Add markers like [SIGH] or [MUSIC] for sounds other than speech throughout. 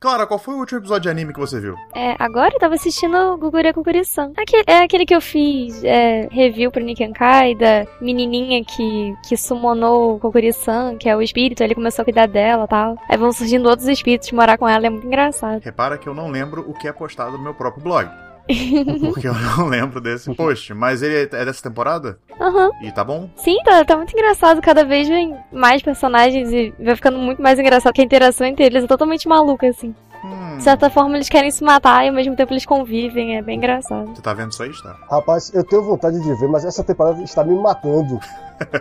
Clara, qual foi o último episódio de anime que você viu? É, agora eu tava assistindo Gugure Kukuri-san. É aquele que eu fiz é, review pro Nikenkai, da menininha que, que summonou o Kukuri-san, que é o espírito, ele começou a cuidar dela e tal. Aí vão surgindo outros espíritos morar com ela, é muito engraçado. Repara que eu não lembro o que é postado no meu próprio blog. [LAUGHS] Porque eu não [LAUGHS] lembro desse post. Mas ele é dessa temporada? Aham. E tá bom? Sim, tá, tá muito engraçado. Cada vez vem mais personagens e vai ficando muito mais engraçado. Que a interação entre eles é totalmente maluca, assim. De certa forma, eles querem se matar e ao mesmo tempo eles convivem. É bem engraçado. Você tá vendo isso aí, está? Rapaz, eu tenho vontade de ver, mas essa temporada está me matando.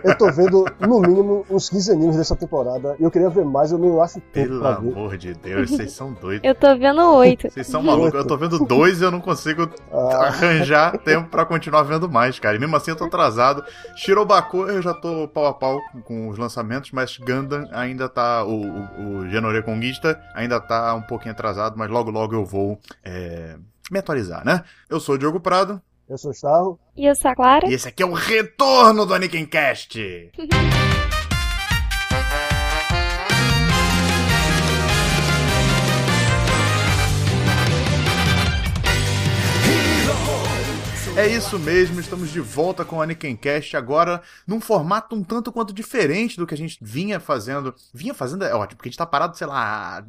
Eu tô vendo, no mínimo, uns 15 animes dessa temporada. E eu queria ver mais, eu não acho tempo Pelo pra ver. amor de Deus, vocês são doidos. Eu tô vendo oito. [LAUGHS] Vocês são malucos. Eu tô vendo dois e eu não consigo Ah, arranjar tempo pra continuar vendo mais, cara. E mesmo assim eu tô atrasado. Shirobaku eu já tô pau a pau com- com os lançamentos, mas Gundam ainda tá. O, o, o Genore Conquista ainda tá um pouquinho atrasado, mas logo logo eu vou é, me atualizar, né? Eu sou o Diogo Prado eu sou o Starro. E eu sou a Clara. e esse aqui é o retorno do Anikincast! [LAUGHS] É isso mesmo, estamos de volta com o Anikincast agora num formato um tanto quanto diferente do que a gente vinha fazendo. Vinha fazendo, é ótimo, porque a gente tá parado, sei lá, há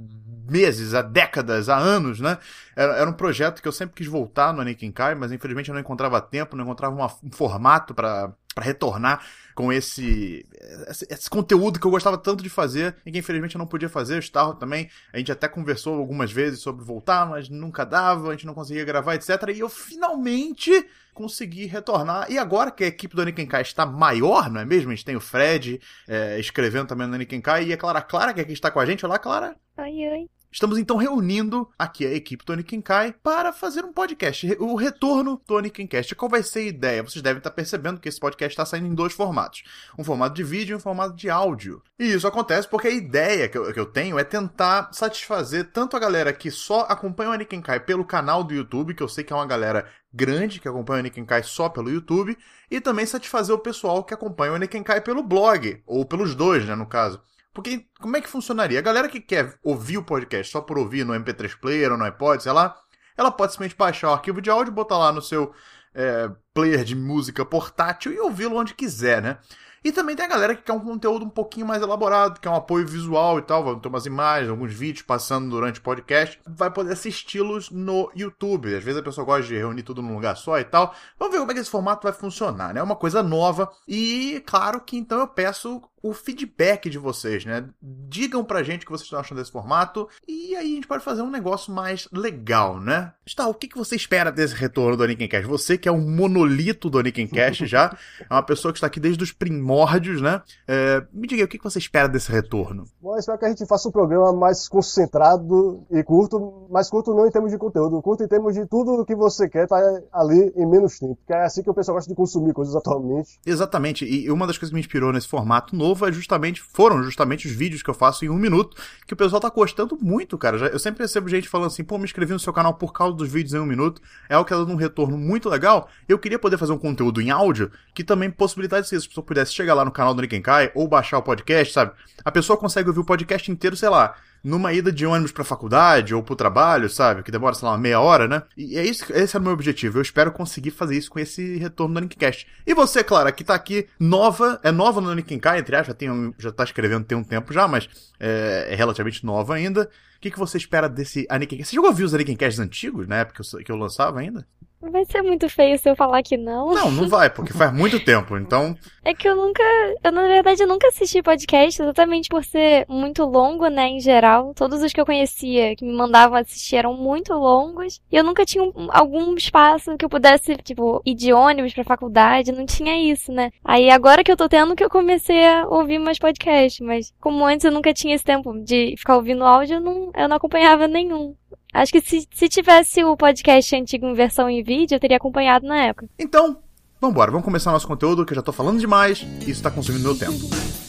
meses, há décadas, há anos, né? Era, era um projeto que eu sempre quis voltar no Anikinkai, mas infelizmente eu não encontrava tempo, não encontrava uma- um formato para para retornar com esse, esse esse conteúdo que eu gostava tanto de fazer e que infelizmente eu não podia fazer, o Starro também. A gente até conversou algumas vezes sobre voltar, mas nunca dava, a gente não conseguia gravar, etc. E eu finalmente consegui retornar. E agora que a equipe do Anikenkai está maior, não é mesmo? A gente tem o Fred é, escrevendo também no Anikenkai e a Clara Clara, que aqui está com a gente. Olá, Clara! Oi, oi. Estamos então reunindo aqui a equipe Tony Kinkai para fazer um podcast, o retorno Tony Kincast. Qual vai ser a ideia? Vocês devem estar percebendo que esse podcast está saindo em dois formatos: um formato de vídeo e um formato de áudio. E isso acontece porque a ideia que eu, que eu tenho é tentar satisfazer tanto a galera que só acompanha o Anikenkai pelo canal do YouTube, que eu sei que é uma galera grande que acompanha o Anikenkai só pelo YouTube, e também satisfazer o pessoal que acompanha o Anikenkai pelo blog, ou pelos dois, né, no caso. Porque como é que funcionaria? A galera que quer ouvir o podcast só por ouvir no MP3 Player ou no iPod, sei lá, ela pode simplesmente baixar o arquivo de áudio, botar lá no seu é, player de música portátil e ouvi-lo onde quiser, né? E também tem a galera que quer um conteúdo um pouquinho mais elaborado, quer um apoio visual e tal, vai ter umas imagens, alguns vídeos passando durante o podcast, vai poder assisti-los no YouTube. Às vezes a pessoa gosta de reunir tudo num lugar só e tal. Vamos ver como é que esse formato vai funcionar, né? É uma coisa nova e, claro que então eu peço o feedback de vocês, né? Digam pra gente o que vocês estão achando desse formato e aí a gente pode fazer um negócio mais legal, né? Está, o que, que você espera desse retorno do Anikincast? Você que é um monolito do Anikincast já, é uma pessoa que está aqui desde os primórdios, né? É, me diga aí, o que, que você espera desse retorno? Bom, eu espero que a gente faça um programa mais concentrado e curto, mais curto não em termos de conteúdo, curto em termos de tudo o que você quer tá ali em menos tempo. Que é assim que o pessoal gosta de consumir coisas atualmente. Exatamente, e uma das coisas que me inspirou nesse formato novo é justamente, foram justamente os vídeos que eu faço em um minuto, que o pessoal tá gostando muito, cara. Já- Eu sempre recebo gente falando assim, pô, me inscrevi no seu canal por causa dos vídeos em um minuto, é algo que tá dando um retorno muito legal. Eu queria poder fazer um conteúdo em áudio que também possibilitasse isso, se a pessoa pudesse chegar lá no canal do Nikenkai ou baixar o podcast, sabe? A pessoa consegue ouvir o podcast inteiro, sei lá, numa ida de ônibus pra faculdade ou pro trabalho, sabe? Que demora, sei lá, uma meia hora, né? E é isso, esse é o meu objetivo. Eu espero conseguir fazer isso com esse retorno do Nickcast. E você, Clara, que tá aqui nova, é nova no Nikenkai, entre aspas, já, tem, já tá escrevendo tem um tempo já, mas é, é relativamente nova ainda. O que, que você espera desse Anikincast? Você já ouviu os Anikincasts antigos, na época que eu, que eu lançava ainda? Vai ser muito feio se eu falar que não. Não, não vai, porque faz muito tempo. Então, [LAUGHS] É que eu nunca. Eu, na verdade, eu nunca assisti podcast, exatamente por ser muito longo, né, em geral. Todos os que eu conhecia que me mandavam assistir eram muito longos. E eu nunca tinha um- algum espaço que eu pudesse, tipo, ir de ônibus pra faculdade. Não tinha isso, né? Aí agora que eu tô tendo que eu comecei a ouvir mais podcasts. Mas como antes eu nunca tinha esse tempo de ficar ouvindo áudio, eu não, eu não acompanhava nenhum. Acho que se, se tivesse o podcast antigo em versão em vídeo, eu teria acompanhado na época. então, vambora, vamos começar nosso conteúdo, que eu já tô falando demais e isso tá consumindo meu tempo.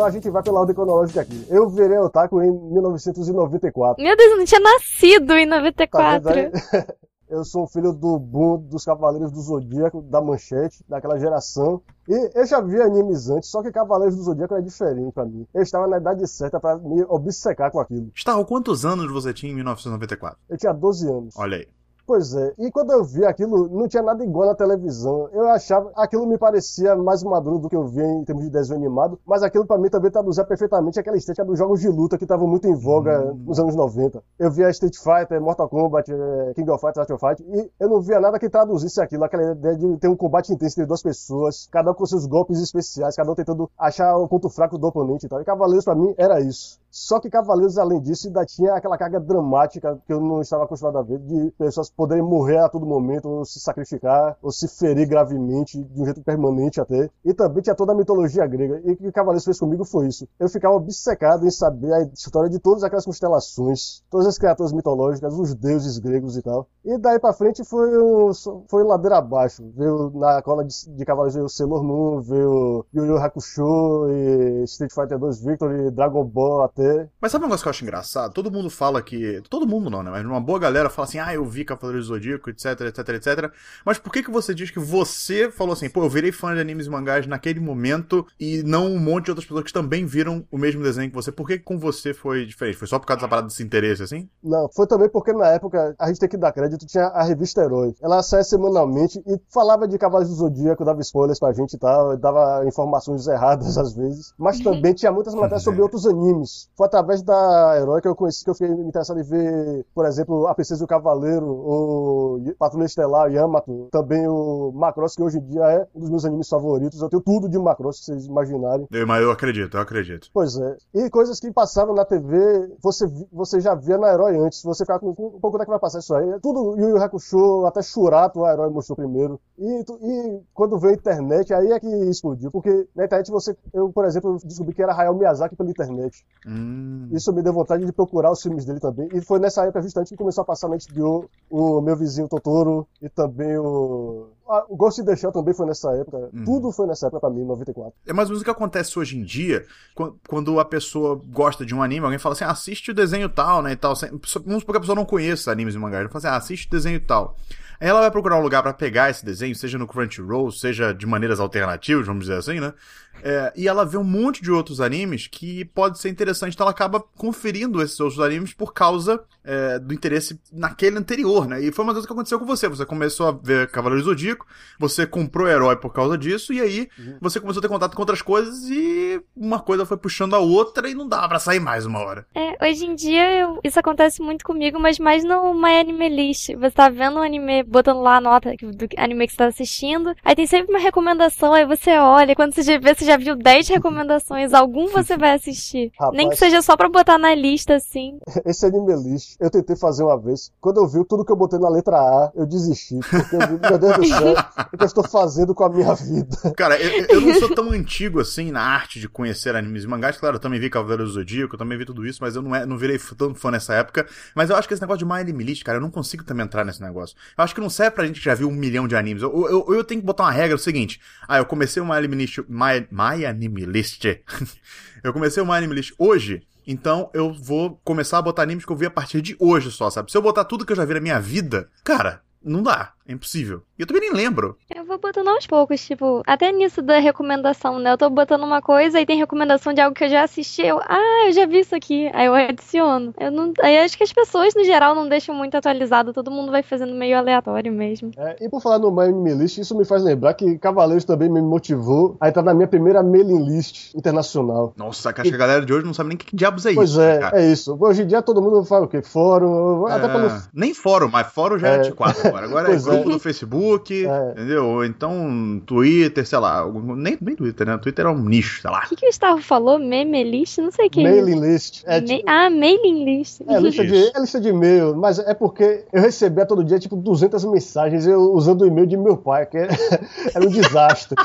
Então a gente vai pela ordem cronológica aqui. Eu virei otaku em 1994. Meu Deus, eu não tinha nascido em Tá 94. vendo aí? [LAUGHS] Eu sou um filho do boom dos Cavaleiros do Zodíaco, da Manchete, daquela geração. E eu já vi animes antes, só que Cavaleiros do Zodíaco é diferente pra mim. Eu estava na idade certa pra me obcecar com aquilo. Starro, quantos anos você tinha em 1994? Eu tinha 12 anos. Olha aí. Pois é, e quando eu vi aquilo, não tinha nada igual na televisão. Eu achava, aquilo me parecia mais maduro do que eu vi em termos de desenho animado, mas aquilo pra mim também traduzia perfeitamente aquela estética dos jogos de luta que estavam muito em voga nos anos 90. Eu via Street Fighter, Mortal Kombat, eh, King of Fighters, Art of Fight, e eu não via nada que traduzisse aquilo, aquela ideia de ter um combate intenso entre duas pessoas, cada um com seus golpes especiais, cada um tentando achar o ponto fraco do oponente e tal. E Cavaleiros pra mim era isso. Só que Cavaleiros, além disso, ainda tinha aquela carga dramática que eu não estava acostumado a ver, de pessoas poderem morrer a todo momento, ou se sacrificar, ou se ferir gravemente, de um jeito permanente até. E também tinha toda a mitologia grega. E o que Cavaleiros fez comigo foi isso. Eu ficava obcecado em saber a história de todas aquelas constelações, todas as criaturas mitológicas, os deuses gregos e tal. E daí pra frente foi, um, foi ladeira abaixo. Veio na cola de, de Cavaleiros veio Sailor Moon, veio Yu Yu Hakusho, e Street Fighter 2 Victory, Dragon Ball até. Mas sabe um negócio que eu acho engraçado? Todo mundo fala que. Todo mundo não, né? Mas uma boa galera fala assim, ah, eu vi Cavaleiros do Zodíaco, etc, etc, etc. Mas por que que você diz que você falou assim, pô, eu virei fã de animes e mangás naquele momento e não um monte de outras pessoas que também viram o mesmo desenho que você? Por que que com você foi diferente? Foi só por causa dessa parada desse interesse, assim? Não, foi também porque na época, a gente tem que dar crédito, tinha a revista Herói. Ela saía semanalmente e falava de Cavaleiros do Zodíaco, dava spoilers pra gente e tal, dava informações erradas [LAUGHS] às vezes. Mas também tinha muitas matérias sobre outros animes. Foi através da Herói que eu conheci, que eu fiquei interessado em ver, por exemplo, A Princesa e o Cavaleiro, o Patrulha Estelar, Yamato, também o Macross, que hoje em dia é um dos meus animes favoritos. Eu tenho tudo de Macross, que vocês imaginarem. Eu, mas eu acredito, eu acredito. Pois é. E coisas que passavam na TV, você, você já via na Herói antes. Você ficava com, um pouco da que vai passar isso aí. Tudo Yu Yu Hakusho, até Shurato, a Herói mostrou primeiro. E, e quando veio a internet, aí é que explodiu. Porque na internet você, eu, por exemplo, descobri que era Hayao Miyazaki pela internet. Hum. Isso me deu vontade de procurar os filmes dele também. E foi nessa época justamente que começou a passar na HBO o Meu Vizinho Totoro e também o. ah, o Ghost in the Shell também foi nessa época. Uhum. Tudo foi nessa época pra mim, 94. É mais ou menos o que acontece hoje em dia, quan- quando a pessoa gosta de um anime, alguém fala assim, ah, assiste o desenho tal, né, e tal. Vamos supor que a pessoa não conheça animes e mangás. Ela fala assim, ah, assiste o desenho tal. Aí ela vai procurar um lugar pra pegar esse desenho, seja no Crunchyroll, seja de maneiras alternativas, vamos dizer assim, né? É, e ela vê um monte de outros animes que pode ser interessante, então ela acaba conferindo esses outros animes por causa é, do interesse naquele anterior, né? E foi uma coisa que aconteceu com você. Você começou a ver Cavaleiros do Zodíaco, você comprou herói por causa disso, e aí você começou a ter contato com outras coisas e uma coisa foi puxando a outra e não dava pra sair mais uma hora. É, hoje em dia eu- isso acontece muito comigo, mas mais no My Anime List. Você tá vendo um anime, botando lá a nota do anime que você tá assistindo, aí tem sempre uma recomendação, aí você olha, quando você já vê, você já viu 10 recomendações, algum [LAUGHS] você vai assistir. Rapaz. Nem que seja só pra botar na lista, assim. [LAUGHS] Esse anime list, eu tentei fazer uma vez. Quando eu vi tudo que eu botei na letra A, eu desisti. Porque eu vi, meu Deus do céu, o que eu estou fazendo com a minha vida? Cara, eu, eu não sou tão antigo assim na arte de conhecer animes e mangás. Claro, eu também vi Cavaleiros do Zodíaco, eu também vi tudo isso, mas eu não, é, não virei tão fã nessa época. Mas eu acho que esse negócio de My Anime List, cara, eu não consigo também entrar nesse negócio. Eu acho que não serve pra gente que já viu um milhão de animes. Eu, eu, eu tenho que botar uma regra, é o seguinte. Ah, eu comecei o My Anime List, My, My Anime List. [LAUGHS] eu comecei o My Anime List hoje. Então eu vou começar a botar animes que eu vi a partir de hoje só, sabe? Se eu botar tudo que eu já vi na minha vida, cara, não dá. É impossível. E eu também nem lembro. Eu vou botando aos poucos, tipo, até nisso da recomendação, né? Eu tô botando uma coisa e tem recomendação de algo que eu já assisti, eu, ah, eu já vi isso aqui, aí eu adiciono. Eu não, aí acho que as pessoas, no geral, não deixam muito atualizado, todo mundo vai fazendo meio aleatório mesmo. É, e por falar no My Anime List, isso me faz lembrar que Cavaleiros também me motivou a entrar na minha primeira mailing list internacional. Nossa, que acho que a galera de hoje não sabe nem que diabos é Pois isso. é, cara. é isso. Hoje em dia todo mundo fala o quê? Fórum, até É, pelo. Nem fórum, mas fórum já é, É. antiquado agora. Agora é [LAUGHS] Pois é. Grupo do Facebook, É. entendeu? Ou então Twitter, sei lá. Nem, nem Twitter, né? Twitter é um nicho, sei lá. O que, que o Gustavo falou? Meme list? Não sei o que é. Mailing list. É, Me- tipo- Ah, mailing list. É lista, de, é lista de e-mail, mas é porque eu recebia todo dia, tipo, 200 mensagens eu usando o e-mail de meu pai, que era, [LAUGHS] era um desastre.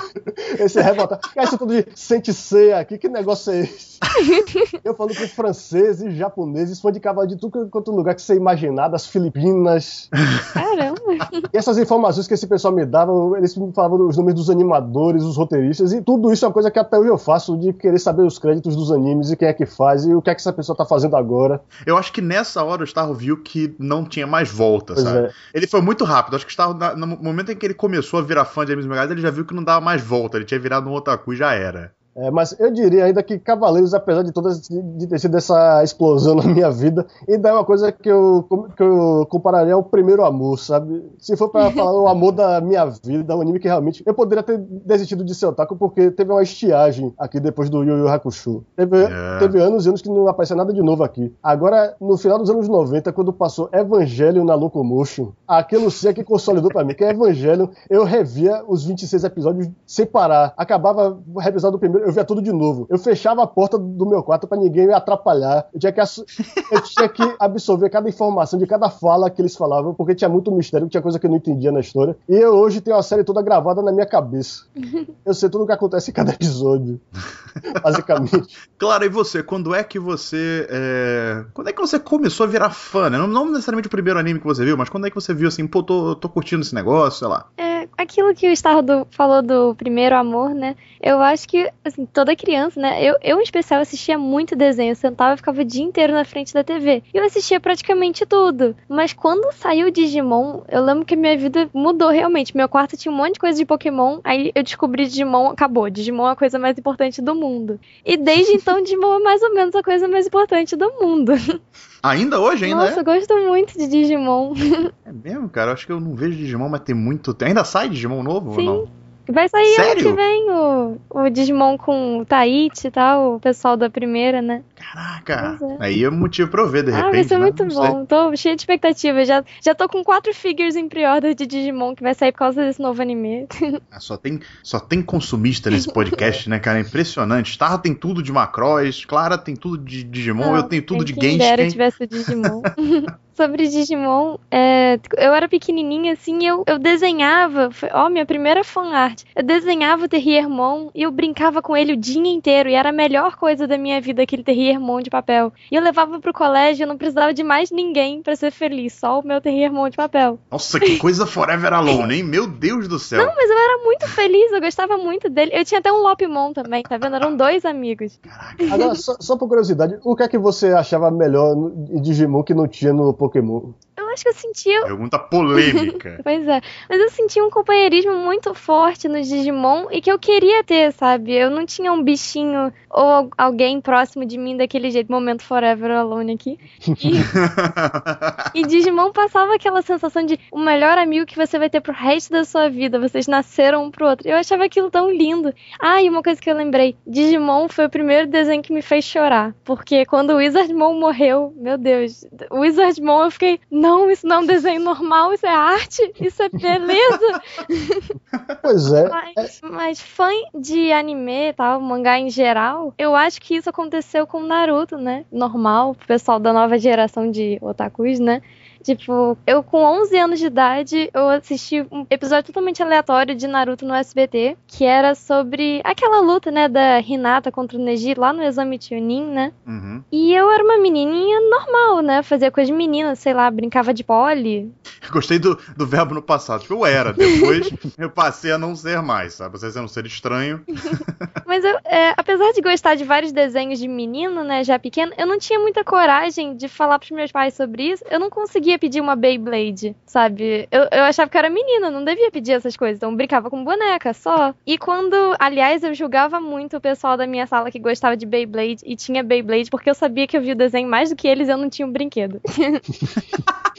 Esse revoltado. Que é isso tudo de sente ser aqui, que negócio é esse? Eu falando com franceses, japoneses, fã de cavalo de tudo quanto lugar que você imaginar, das Filipinas. Caramba. Essas informações que esse pessoal me dava, eles me falavam os nomes dos animadores, os roteiristas, e tudo isso é uma coisa que até hoje eu faço, de querer saber os créditos dos animes e quem é que faz e o que é que essa pessoa tá fazendo agora. Eu acho que nessa hora o Starro viu que não tinha mais volta, pois sabe? É. Ele foi muito rápido. Acho que o Starro, no momento em que ele começou a virar fã de animes Megazord, ele já viu que não dava mais volta. Ele tinha virado um otaku e já era. É, mas eu diria ainda que Cavaleiros, apesar de todas de ter sido essa explosão na minha vida, ainda é uma coisa que eu, que eu compararia ao primeiro amor, sabe? Se for para [LAUGHS] falar o amor da minha vida, um anime que realmente eu poderia ter desistido de ser otaku porque teve uma estiagem aqui depois do Yu Yu Hakusho. Teve, é. teve anos e anos que não aparecia nada de novo aqui. Agora, no final dos anos 90, quando passou Evangelho na Locomotion, aquilo sim é que consolidou para mim, que é Evangelho, eu revia os 26 episódios sem parar. Acabava revisando o primeiro eu via tudo de novo. Eu fechava a porta do meu quarto para ninguém me atrapalhar. Eu tinha, que eu tinha que absorver cada informação de cada fala que eles falavam, porque tinha muito mistério, tinha coisa que eu não entendia na história. E eu hoje tenho a série toda gravada na minha cabeça. Eu sei tudo o que acontece em cada episódio. [LAUGHS] basicamente. Claro, e você? Quando é que você. É... Quando é que você começou a virar fã, né? Não, não, necessariamente o primeiro anime que você viu, mas quando é que você viu assim, pô, tô, tô curtindo esse negócio, sei lá. É, aquilo que o Stardo falou do primeiro amor, né? Eu acho que, assim, toda criança, né? Eu, eu em especial assistia muito desenho, eu sentava e ficava o dia inteiro na frente da TV. E eu assistia praticamente tudo. Mas quando saiu o Digimon, eu lembro que a minha vida mudou realmente. Meu quarto tinha um monte de coisa de Pokémon, aí eu descobri Digimon, acabou. Digimon é a coisa mais importante do mundo. E desde [LAUGHS] então, Digimon é mais ou menos a coisa mais importante do mundo. Ainda hoje, ainda Nossa, é? eu gosto muito de Digimon. [LAUGHS] É mesmo, cara? Eu acho que eu não vejo Digimon, mas tem muito tempo. Ainda sai Digimon novo Sim. ou não? Vai sair Sério? ano que vem o, o Digimon com o Taichi e tal, o pessoal da primeira, né? Caraca! É. Aí é motivo pra eu ver, de repente. Ah, vai ser né? muito bom. Tô cheia de expectativa. Já, já tô com quatro figures em pre-order de Digimon que vai sair por causa desse novo anime. [LAUGHS] Ah, só, tem, só tem consumista nesse podcast, né, cara? É impressionante. Starra tem tudo de Macross, Clara tem tudo de Digimon, ah, eu tenho tudo de Genshin. Quem dera tivesse o Digimon. [LAUGHS] sobre Digimon, é, eu era pequenininha assim, eu, eu desenhava, foi, ó, minha primeira fanart. Eu desenhava o Terriermon e eu brincava com ele o dia inteiro, e era a melhor coisa da minha vida aquele Terriermon de papel. E eu levava pro colégio, eu não precisava de mais ninguém para ser feliz, só o meu Terriermon de papel. Nossa, que coisa Forever Alone, hein? Meu Deus do céu. Não, mas eu era muito feliz, eu gostava muito dele. Eu tinha até um Lopimon também, tá vendo? Eram dois amigos. Caraca. Agora, só, só por curiosidade, o que é que você achava melhor em Digimon que não tinha no Pokémon? Acho que eu sentia. Pergunta polêmica. [LAUGHS] pois é. Mas eu senti um companheirismo muito forte no Digimon e que eu queria ter, sabe? Eu não tinha um bichinho ou alguém próximo de mim daquele jeito. Momento Forever Alone aqui. E, [LAUGHS] e Digimon passava aquela sensação de o melhor amigo que você vai ter pro resto da sua vida. Vocês nasceram um pro outro. Eu achava aquilo tão lindo. Ah, e uma coisa que eu lembrei: Digimon foi o primeiro desenho que me fez chorar. Porque quando o Wizardmon morreu, meu Deus, o Wizardmon eu fiquei não, isso não é um desenho normal, isso é arte, isso é beleza. [LAUGHS] Pois é. Mas, mas fã de anime tal, mangá em geral, eu acho que isso aconteceu com Naruto, né? Normal, o pessoal da nova geração de otakus, né? Tipo, eu com 11 anos de idade, eu assisti um episódio totalmente aleatório de Naruto no SBT, que era sobre aquela luta, né, da Hinata contra o Neji lá no Exame Chunin, né? Uhum. E eu era uma menininha normal, né? Fazia coisa de menina, sei lá, brincava de pole. [LAUGHS] Gostei do, do verbo no passado. Tipo, eu era. Depois [LAUGHS] eu passei a não ser mais, sabe? Você é um ser estranho. [LAUGHS] Mas eu, é, apesar de gostar de vários desenhos de menino, né, já pequeno, eu não tinha muita coragem de falar pros meus pais sobre isso. Eu não conseguia devia pedir uma Beyblade, sabe? Eu, eu achava que eu era menina, não devia pedir essas coisas. Então brincava com boneca só. E quando, aliás, eu julgava muito o pessoal da minha sala que gostava de Beyblade e tinha Beyblade, porque eu sabia que eu via o desenho mais do que eles e eu não tinha um brinquedo. [LAUGHS]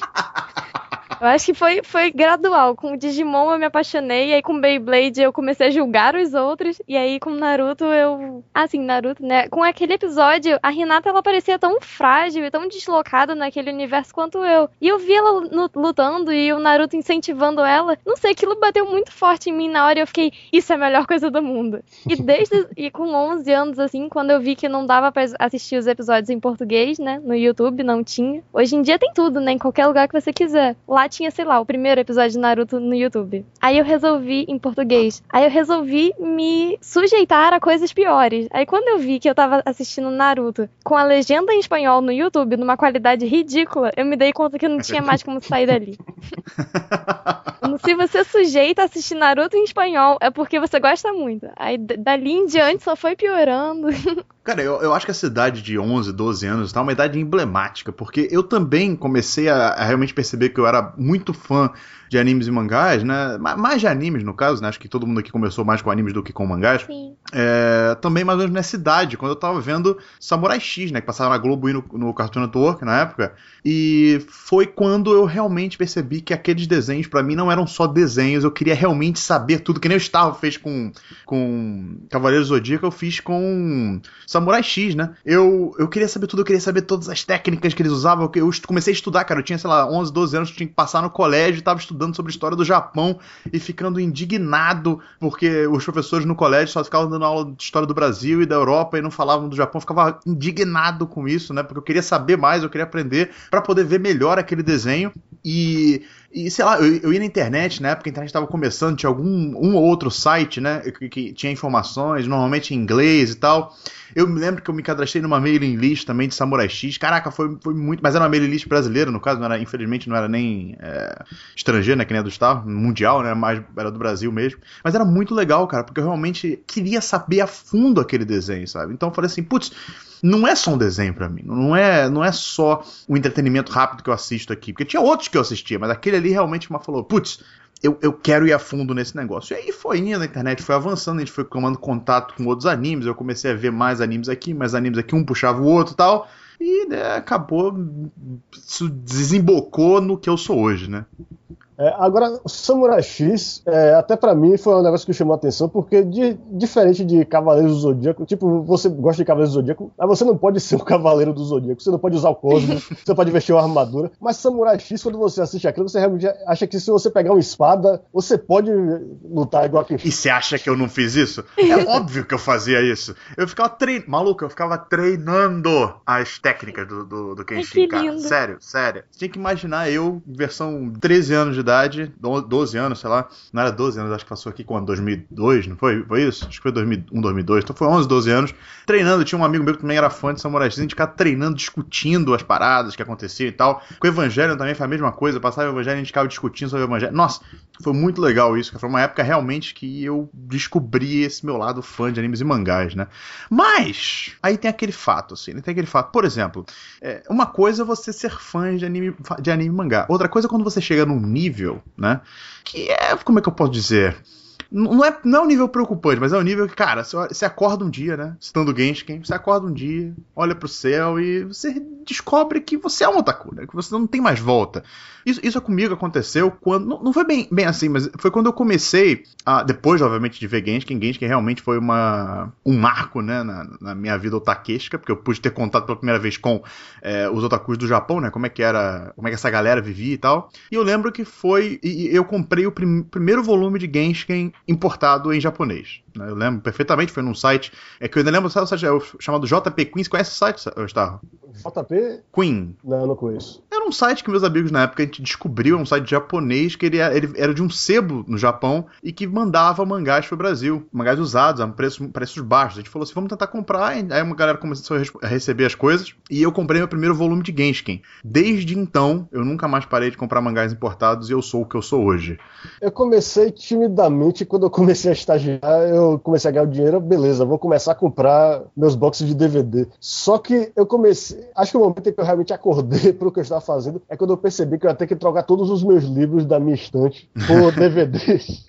Eu acho que foi, foi gradual. Com o Digimon eu me apaixonei, aí com Beyblade eu comecei a julgar os outros, e aí com Naruto eu. Assim, Naruto, né? Com aquele episódio, a Hinata ela parecia tão frágil e tão deslocada naquele universo quanto eu. E eu vi ela lutando e o Naruto incentivando ela. Não sei, aquilo bateu muito forte em mim na hora e eu fiquei, isso é a melhor coisa do mundo. E desde. [LAUGHS] e com 11 anos, assim, quando eu vi que não dava para assistir os episódios em português, né? No YouTube, não tinha. Hoje em dia tem tudo, né? Em qualquer lugar que você quiser. Lá tinha, sei lá, o primeiro episódio de Naruto no YouTube. Aí eu resolvi, em português, aí eu resolvi me sujeitar a coisas piores. Aí quando eu vi que eu tava assistindo Naruto com a legenda em espanhol no YouTube, numa qualidade ridícula, eu me dei conta que não tinha mais como sair dali. [LAUGHS] Se você sujeita a assistir Naruto em espanhol, é porque você gosta muito. Aí dali em diante só foi piorando. [LAUGHS] Cara, eu, eu acho que essa idade de 11, 12 anos tá uma idade emblemática, porque eu também comecei a, a realmente perceber que eu era muito fã de animes e mangás, né? Mais de animes, no caso, né? Acho que todo mundo aqui começou mais com animes do que com mangás. Sim. É, também mais ou menos nessa idade, quando eu tava vendo Samurai X, né? Que passava na Globo e no, no Cartoon Network na época. E foi quando eu realmente percebi que aqueles desenhos, para mim, não eram só desenhos. Eu queria realmente saber tudo. Que nem o Star fez com, com Cavaleiro Zodíaco, eu fiz com Samurai X, né? Eu, eu queria saber tudo, eu queria saber todas as técnicas que eles usavam. Eu comecei a estudar, cara. Eu tinha, sei lá, 11, 12 anos, tinha que passar no colégio, tava estudando sobre história do Japão e ficando indignado porque os professores no colégio só ficavam dando aula de história do Brasil e da Europa e não falavam do Japão. Ficava indignado com isso, né? Porque eu queria saber mais, eu queria aprender para poder ver melhor aquele desenho e e sei lá, eu, eu, ia na internet, na época a internet estava começando, tinha algum um ou outro site, né, que, que, tinha informações, normalmente em inglês e tal. Eu me lembro que eu me cadastrei numa mailing list também de Samurai X. Caraca, foi, foi muito. Mas era uma mailing list brasileira, no caso, não era, infelizmente não era nem é, estrangeira, né, que nem a do Star, mundial, né, mas era do Brasil mesmo. Mas era muito legal, cara, porque eu realmente queria saber a fundo aquele desenho, sabe? Então eu falei assim, putz não é só um desenho para mim. Não é, não é só o entretenimento rápido que eu assisto aqui. Porque tinha outros que eu assistia, mas aquele ali realmente me falou, putz, eu, eu quero ir a fundo nesse negócio. E aí foi indo, a internet foi avançando, a gente foi tomando contato com outros animes. Eu comecei a ver mais animes aqui, mais animes aqui, um puxava o outro e tal. E né, acabou, isso desembocou no que eu sou hoje, né? É, agora, Samurai X, é, até para mim, foi um negócio que chamou a atenção, porque de, diferente de Cavaleiros do Zodíaco, tipo, você gosta de Cavaleiros do Zodíaco, mas você não pode [LAUGHS] ser um Cavaleiro do Zodíaco, você não pode usar o cosmo, [LAUGHS] você pode vestir uma armadura, mas Samurai X, quando você assiste aquilo, você realmente acha que se você pegar uma espada, você pode lutar igual a quem E você acha que eu não fiz isso? É [LAUGHS] óbvio que eu fazia isso. Eu ficava treinando, maluco, eu ficava treinando as técnicas do, do, do Kenshin, cara. Sério, sério. Você tinha que imaginar eu, versão 13 anos de idade, 12 anos, sei lá. Não era 12 anos, acho que passou aqui quando? 2002, não foi? Foi isso? Acho que foi 2001, 2002. Então foi 11, 12 anos. Treinando, tinha um amigo meu que também era fã de Samurai X, a gente ficava treinando, discutindo as paradas que aconteciam e tal. Com o Evangelho também foi a mesma coisa, passava o Evangelho e a gente ficava discutindo sobre o Evangelho. Nossa, foi muito legal isso, foi uma época realmente que eu descobri esse meu lado fã de animes e mangás, né? Mas, aí tem aquele fato, assim, né? tem aquele fato. Por exemplo, é, uma coisa é você ser fã de anime, de anime e mangá. Outra coisa é quando você chega num nível nível, né? Que é, como é que eu posso dizer? Não é, não é um nível preocupante, mas é um nível que, cara, você acorda um dia, né? Citando Genshin, você acorda um dia, olha pro céu e você descobre que você é um otaku, né? Que você não tem mais volta. Isso, isso comigo aconteceu quando. Não, não foi bem, bem assim, mas foi quando eu comecei, a, depois, obviamente, de ver Genshin. Genshin realmente foi uma, um marco, né? Na, na minha vida otaquesca, porque eu pude ter contato pela primeira vez com é, os otakus do Japão, né? Como é que era. Como é que essa galera vivia e tal. E eu lembro que foi. E, eu comprei o prim, primeiro volume de Genshin importado em japonês. Né? Eu lembro perfeitamente, foi num site. É que eu ainda lembro, sabe o site é chamado JP Queen. Você conhece esse site, Gustavo? JP? Queen. Não, não conheço. Era um site que meus amigos na época a gente descobriu, um site japonês, que ele, ele era de um sebo no Japão e que mandava mangás pro Brasil. Mangás usados, a preços, preços baixos. A gente falou assim: vamos tentar comprar. Aí uma galera começou a receber as coisas e eu comprei meu primeiro volume de Genshin. Desde então, eu nunca mais parei de comprar mangás importados e eu sou o que eu sou hoje. Eu comecei timidamente quando eu comecei a estagiar, eu comecei a ganhar o dinheiro, beleza, vou começar a comprar meus boxes de DVD. Só que eu comecei, acho que o momento em que eu realmente acordei [LAUGHS] pro que eu estava fazendo é quando eu percebi que eu ia ter que trocar todos os meus livros da minha estante por [LAUGHS] DVDs.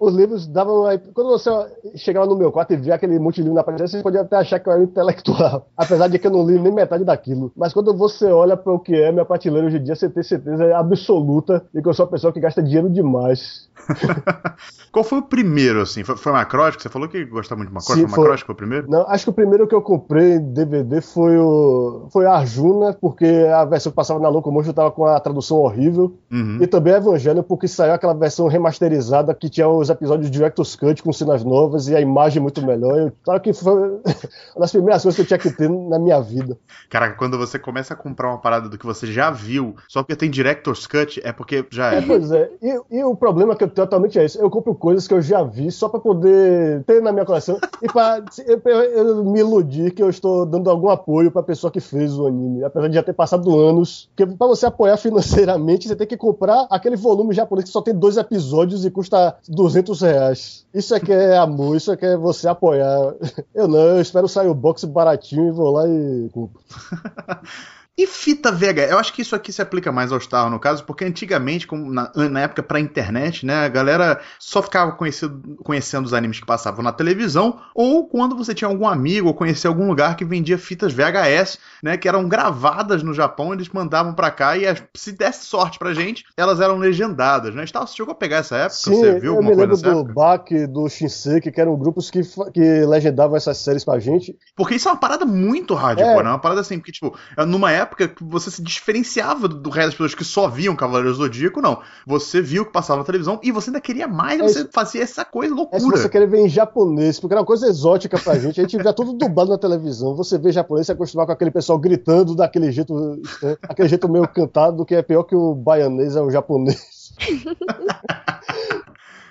Os livros davam. Quando você chegava no meu quarto e via aquele monte de livro na parede, você podia até achar que eu era intelectual. [LAUGHS] Apesar de que eu não li nem metade daquilo. Mas quando você olha para o que é minha prateleira hoje em dia, você tem certeza absoluta de que eu sou uma pessoa que gasta dinheiro demais. [LAUGHS] Qual foi o primeiro, assim? Foi, foi Macross? Você falou que gostava muito de Macross. Sim, foi que foi o primeiro? Não, acho que o primeiro que eu comprei em DVD foi o foi Arjuna, porque a versão que passava na Locomotion estava com a tradução horrível. Uhum. E também Evangelho, porque saiu aquela versão remasterizada que tinha os os episódios de Director's Cut com cenas novas e a imagem muito melhor. Eu, claro que foi [LAUGHS] uma das primeiras coisas que eu tinha que ter na minha vida. Caraca, quando você começa a comprar uma parada do que você já viu, só porque tem Director's Cut, é porque já é. É, [LAUGHS] pois é. E, e o problema que eu tenho atualmente é isso. Eu compro coisas que eu já vi só pra poder ter na minha coleção e pra eu, eu- eu me iludir que eu estou dando algum apoio pra pessoa que fez o anime. Apesar de já ter passado anos. Porque pra você apoiar financeiramente, você tem que comprar aquele volume japonês que só tem dois episódios e custa 200 reais. Isso é que é amor, isso é que é você apoiar. Eu não, eu espero sair o box baratinho e vou lá e compro. [LAUGHS] E fita VHS? Eu acho que isso aqui se aplica mais ao Star, no caso, porque antigamente, na, na época pra internet, né, a galera só ficava conhecido, conhecendo os animes que passavam na televisão, ou quando você tinha algum amigo ou conhecia algum lugar que vendia fitas VHS, né, que eram gravadas no Japão, eles mandavam pra cá e se desse sorte pra gente, elas eram legendadas, né? Star, você chegou a pegar essa época? Sim, você viu eu alguma me lembro do época? Bak, do Shinseki, que eram grupos que, que legendavam essas séries pra gente. Porque isso é uma parada muito hardcore, É. né? Uma parada assim, porque, tipo, numa época que você se diferenciava do, resto das pessoas que só viam Cavaleiros do Zodíaco, não. Você viu o que passava na televisão e você ainda queria mais, É você isso. fazia essa coisa É se loucura. você querer ver em japonês, porque era uma coisa exótica pra gente. A gente via tudo dublado na televisão. Você vê japonês, se acostumar com aquele pessoal gritando daquele jeito, né? aquele jeito meio cantado, que é pior que o baianês é o japonês. [LAUGHS]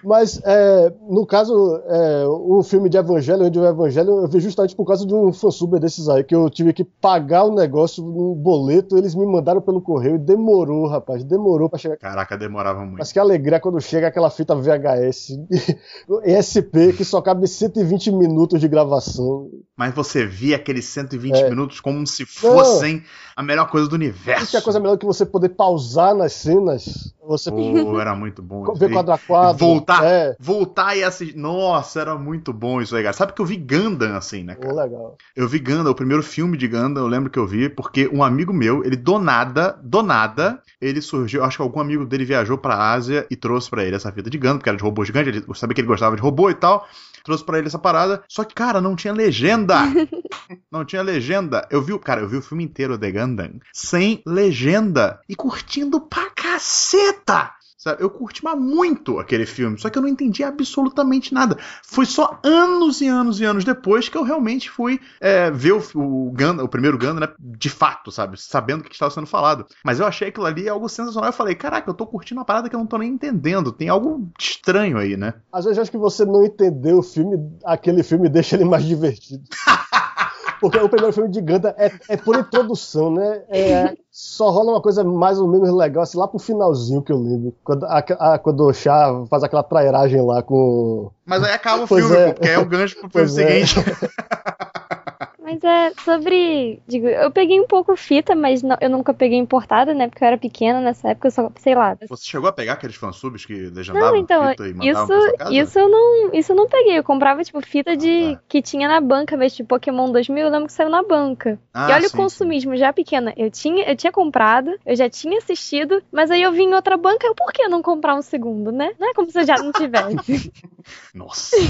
Mas, é, no caso, é, o filme de Evangelho, onde o Evangelho, eu vi justamente por causa de um fansub desses aí, que eu tive que pagar o negócio no boleto, eles me mandaram pelo correio e demorou, rapaz, demorou pra chegar. Caraca, demorava muito. Mas que alegria quando chega aquela fita VHS [LAUGHS] ESP que só cabe 120 minutos de gravação. Mas você via aqueles 120 É. minutos como se fossem a melhor coisa do universo. Isso é coisa melhor que você poder pausar nas cenas. Você Pô, era muito bom. [LAUGHS] ver quadro a quadro. Voltar, É, voltar e assistir. Nossa, era muito bom isso aí, cara. Sabe que eu vi Gundam assim, né, cara? pô, legal. Eu vi Gundam, o primeiro filme de Gundam, eu lembro que eu vi, porque um amigo meu, ele do nada, do nada, ele surgiu, acho que algum amigo dele viajou pra Ásia e trouxe pra ele essa fita de Gundam, porque era de robô gigante, ele sabia que ele gostava de robô e tal, trouxe pra ele essa parada, só que, cara, não tinha legenda. [LAUGHS] não tinha legenda. Eu vi, cara, eu vi o filme inteiro de Gundam sem legenda e curtindo pra caceta. Sabe? Eu curti mas muito aquele filme, só que eu não entendi absolutamente nada. Foi só anos e anos e anos depois que eu realmente fui é, ver o, o, Gundam, o primeiro Gundam, né, de fato, sabe? Sabendo o que estava sendo falado. Mas eu achei aquilo ali algo sensacional. Eu falei, caraca, eu tô curtindo uma parada que eu não tô nem entendendo. Tem algo estranho aí, né? Às vezes eu acho que você não entendeu o filme, aquele filme deixa ele mais divertido. [LAUGHS] Porque o primeiro filme de Gundam é, é por introdução, né? É, só rola uma coisa mais ou menos legal, assim, lá pro finalzinho que eu lembro. Quando, a, a- quando o Chá faz aquela trairagem lá com. Mas aí acaba o Pois filme, é. porque é o gancho pro filme Pois é. [LAUGHS] Mas é sobre. Digo, eu peguei um pouco fita, mas não- eu nunca peguei importada, né? Porque eu era pequena nessa época, eu só, sei lá. Você chegou a pegar aqueles fansubs que legendavam Não, então, fita e mandavam isso, casa? isso eu não, isso eu não peguei. Eu comprava, tipo, fita de tá. que tinha na banca, mas tipo, Pokémon 2000, eu lembro que saiu na banca. Ah, e olha sim, o consumismo, já pequena. Eu tinha, eu tinha comprado, eu já tinha assistido, mas aí eu vim em outra banca, eu por que não comprar um segundo, né? Não é como se eu já não tivesse. [LAUGHS] Nossa. [LAUGHS]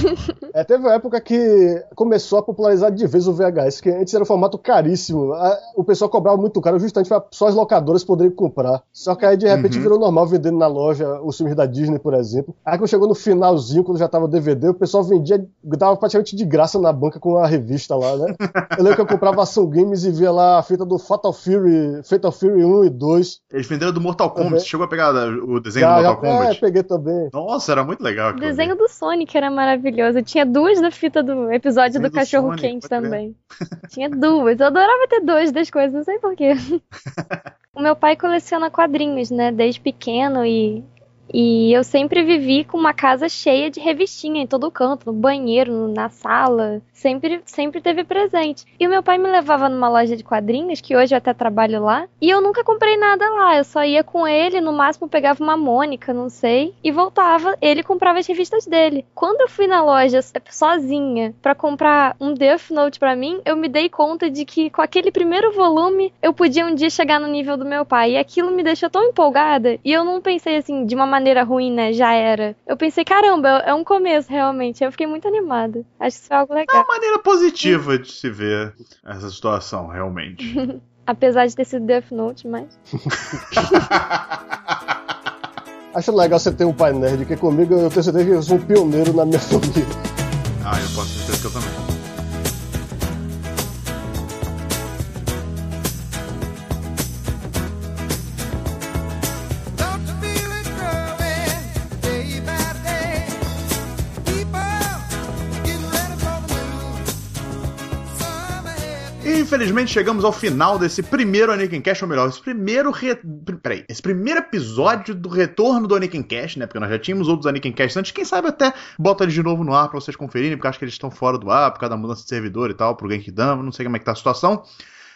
É, teve uma época que começou a popularizar de vez o VHS, que antes era um formato caríssimo. O pessoal cobrava muito caro justamente para só as locadoras poderem comprar. Só que aí de repente Uhum. virou normal vendendo na loja os filmes da Disney, por exemplo. Aí quando chegou no finalzinho, quando já tava o DVD, o pessoal vendia, dava praticamente de graça na banca com a revista lá, né? Eu lembro que eu comprava Ação Games e via lá a fita do Fatal Fury, Fatal Fury 1 e 2. Eles venderam do Mortal Kombat. Também. Você chegou a pegar o desenho Já, do já, Mortal é, Kombat? peguei também. Nossa, era muito legal. Desenho do Sonic era maravilhoso. Eu tinha duas da fita do episódio do do cachorro Sonic, quente também. tinha duas. Eu adorava ter duas das coisas, não sei porquê. [LAUGHS] o meu pai coleciona quadrinhos, né? Desde pequeno e. E eu sempre vivi com uma casa cheia de revistinha em todo canto, no banheiro, na sala. Sempre, sempre teve presente. E o meu pai me levava numa loja de quadrinhos, que hoje eu até trabalho lá, e eu nunca comprei nada lá. Eu só ia com ele, no máximo pegava uma Mônica, não sei, e voltava. Ele comprava as revistas dele. Quando eu fui na loja sozinha pra comprar um Death Note pra mim, eu me dei conta de que com aquele primeiro volume eu podia um dia chegar no nível do meu pai. E aquilo me deixou tão empolgada. E eu não pensei assim, de uma maneira ruim, né? Já era. Eu pensei, caramba, é um começo realmente. Eu fiquei muito animada. Acho que isso foi algo legal. uma maneira positiva de se ver essa situação, realmente. [LAUGHS] Apesar de ter sido Death Note, mas. [LAUGHS] Acho legal você ter um pai nerd, porque comigo eu tenho certeza que eu sou um pioneiro na minha família. Ah, eu posso ter certeza que eu também. Infelizmente chegamos ao final desse primeiro Anakin Cash, ou melhor, esse primeiro re... Peraí, esse primeiro episódio do retorno do Anakin Cash, né? Porque nós já tínhamos outros Anakin Cash antes. Quem sabe até bota eles de novo no ar pra vocês conferirem, porque acho que eles estão fora do ar por causa da mudança de servidor e tal, pro Genkidama, não sei como é que tá a situação.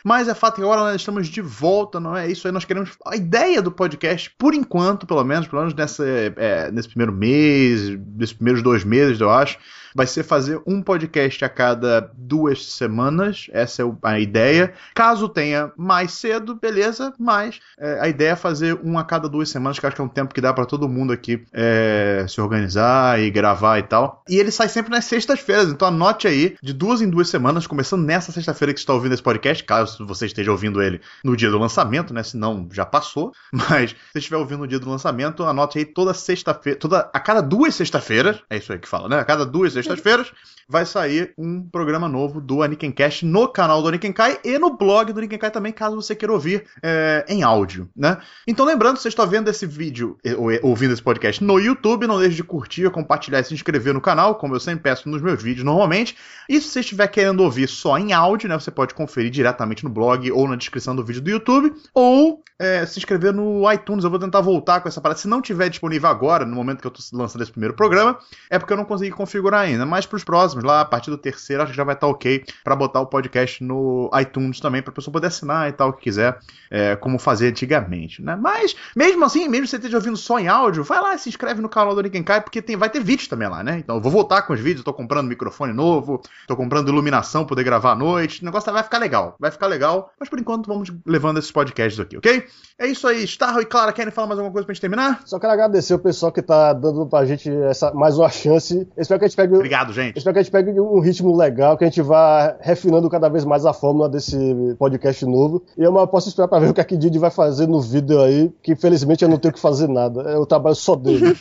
Mas é fato que agora nós estamos de volta, não é isso aí? Nós queremos. A ideia do podcast, por enquanto, pelo menos, pelo menos nessa, é, nesse primeiro mês, nesses primeiros dois meses, eu acho, vai ser fazer um podcast a cada duas semanas. Essa é a ideia. Caso tenha mais cedo, beleza, mas é, a ideia é fazer um a cada duas semanas, que acho que é um tempo que dá para todo mundo aqui é, se organizar e gravar e tal. E ele sai sempre nas sextas-feiras, então anote aí, de duas em duas semanas, começando nessa sexta-feira que você está ouvindo esse podcast, caso você esteja ouvindo ele no dia do lançamento, né? Senão já passou. [LAUGHS] Mas se estiver ouvindo no dia do lançamento, anote aí toda sexta-feira, toda a cada duas sexta-feiras, é isso aí que fala, né? A cada duas sextas-feiras, vai sair um programa novo do Aniken Cast no canal do Aniken Kai e no blog do Aniken Kai também, caso você queira ouvir é, em áudio, né? Então lembrando, você está vendo esse vídeo ou ouvindo esse podcast no YouTube, não deixe de curtir, compartilhar e se inscrever no canal, como eu sempre peço nos meus vídeos normalmente. E se você estiver querendo ouvir só em áudio, né, você pode conferir diretamente no blog ou na descrição do vídeo do YouTube, ou é, se inscrever no iTunes. Eu vou tentar voltar com essa parada. Se não tiver disponível agora, no momento que eu estou lançando esse primeiro programa, é porque eu não consegui configurar ainda. Mas para os próximos, lá a partir do terceiro, acho que já vai estar tá ok para botar o podcast no iTunes também, para a pessoa poder assinar e tal, o que quiser, é, como fazer antigamente, né? Mas, mesmo assim, mesmo se você esteja ouvindo só em áudio, vai lá e se inscreve no canal do Niken Kai, porque tem, vai ter vídeos também lá, né? Então eu vou voltar com os vídeos, estou comprando microfone novo, estou comprando iluminação, poder gravar à noite. O negócio vai ficar legal, vai ficar legal. Mas por enquanto vamos levando esses podcasts aqui, ok? É isso aí, Starro e Clara, querem falar mais alguma coisa pra gente terminar? Só quero agradecer o pessoal que tá dando pra gente essa, mais uma chance. espero que a gente pegue. Obrigado, gente. espero que a gente pegue um ritmo legal, que a gente vá refinando cada vez mais a fórmula desse podcast novo. E eu posso esperar pra ver o que a Didi vai fazer no vídeo aí, que infelizmente eu não tenho que fazer nada. É o trabalho só dele. [LAUGHS]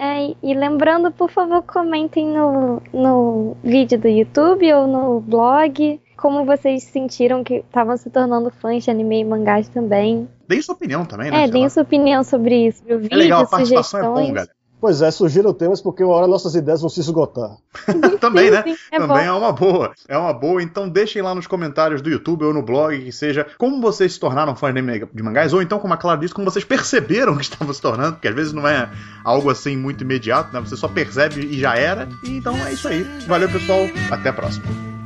É, e lembrando, por favor, comentem no, no vídeo do YouTube ou no blog como vocês sentiram que estavam se tornando fãs de anime e mangás também. Deem sua opinião também, né? É, deem sua opinião sobre isso. Sobre o vídeo, é legal, a participação sugestões. é bom, galera. Pois é, sugiram temas porque uma hora nossas ideias vão se esgotar. [LAUGHS] Também, né? Sim, é Também bom. é uma boa. É uma boa. Então deixem lá nos comentários do YouTube ou no blog que seja como vocês se tornaram fãs de mangás, ou então, como a Clara disse, como vocês perceberam que estavam se tornando, porque às vezes não é algo assim muito imediato, né? Você só percebe e já era. E então é isso aí. Valeu, pessoal. Até a próxima.